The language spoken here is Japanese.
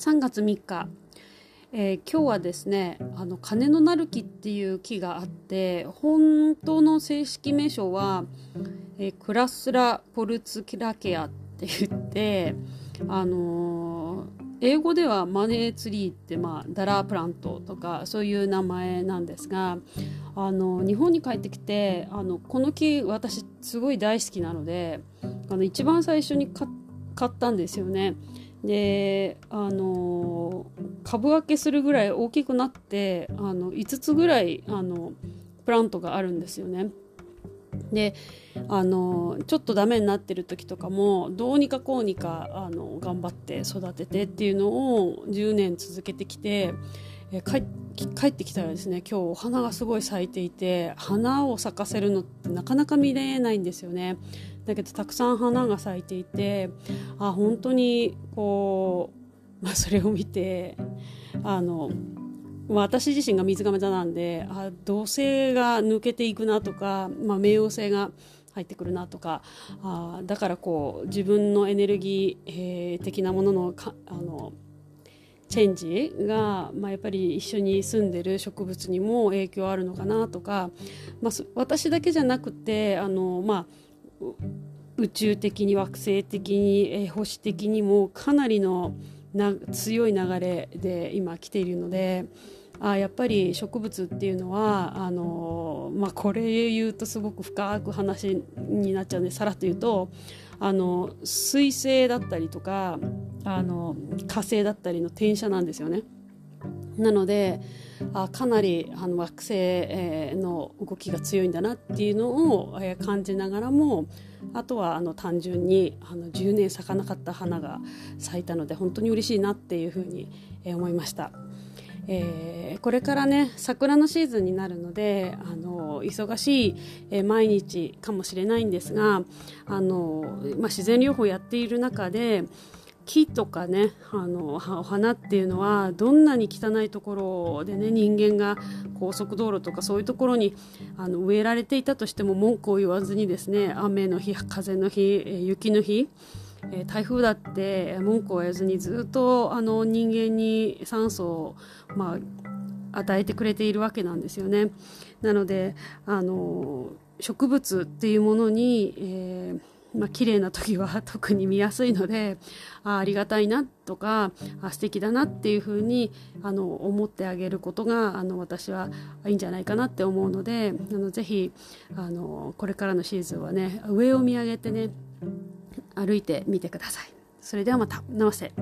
3月3日、えー、今日はですねあの金のなる木っていう木があって本当の正式名称は、えー、クラスラ・ポルツキラケアって言ってあのー英語ではマネーツリーって、まあ、ダラープラントとかそういう名前なんですがあの日本に帰ってきてあのこの木私すごい大好きなのであの一番最初に買ったんですよね。であの株分けするぐらい大きくなってあの5つぐらいあのプラントがあるんですよね。であのちょっとダメになってる時とかもどうにかこうにかあの頑張って育ててっていうのを10年続けてきてえ帰帰ってきたらですね今日お花がすごい咲いていて花を咲かせるのってなかなか見れないんですよね。だけどたくさん花が咲いていてあ本当にこう、まあ、それを見てあの私自身が水亀座なんであ土星が抜けていくなとか、まあ、冥王星が入ってくるなとかあだからこう自分のエネルギー、えー、的なもののかあのチェンジが、まあ、やっぱり一緒に住んでる植物にも影響あるのかなとか、まあ、私だけじゃなくてあの、まあ、宇宙的に惑星的に、えー、星的にもかなりのな強い流れで今来ているので。あやっぱり植物っていうのはあの、まあ、これ言うとすごく深く話になっちゃうんでさらっと言うとあの水星だったりとかあの火星だったりの転写なんですよね。なのであかなりあの惑星、の動きが強いんだなっていうのを、感じながらもあとはあの単純にあの10年咲かなかった花が咲いたので本当に嬉しいなっていうふうに、思いました。えー、これからね桜のシーズンになるのであの忙しい、えー、毎日かもしれないんですがあの、まあ、自然療法やっている中で木とかねあのお花っていうのはどんなに汚いところでね人間が高速道路とかそういうところにあの植えられていたとしても文句を言わずにですね雨の日風の日雪の日え台風だって文句を言わずにずっとあの人間に酸素を、まあ、与えてくれているわけなんですよね。なのであの植物っていうものに、えーまあ綺麗な時は特に見やすいのであありがたいなとかあ素敵だなっていうふうにあの思ってあげることがあの私はいいんじゃないかなって思うのであのぜひあのこれからのシーズンはね上を見上げてね歩いてみてください。それではまた。ナマステ。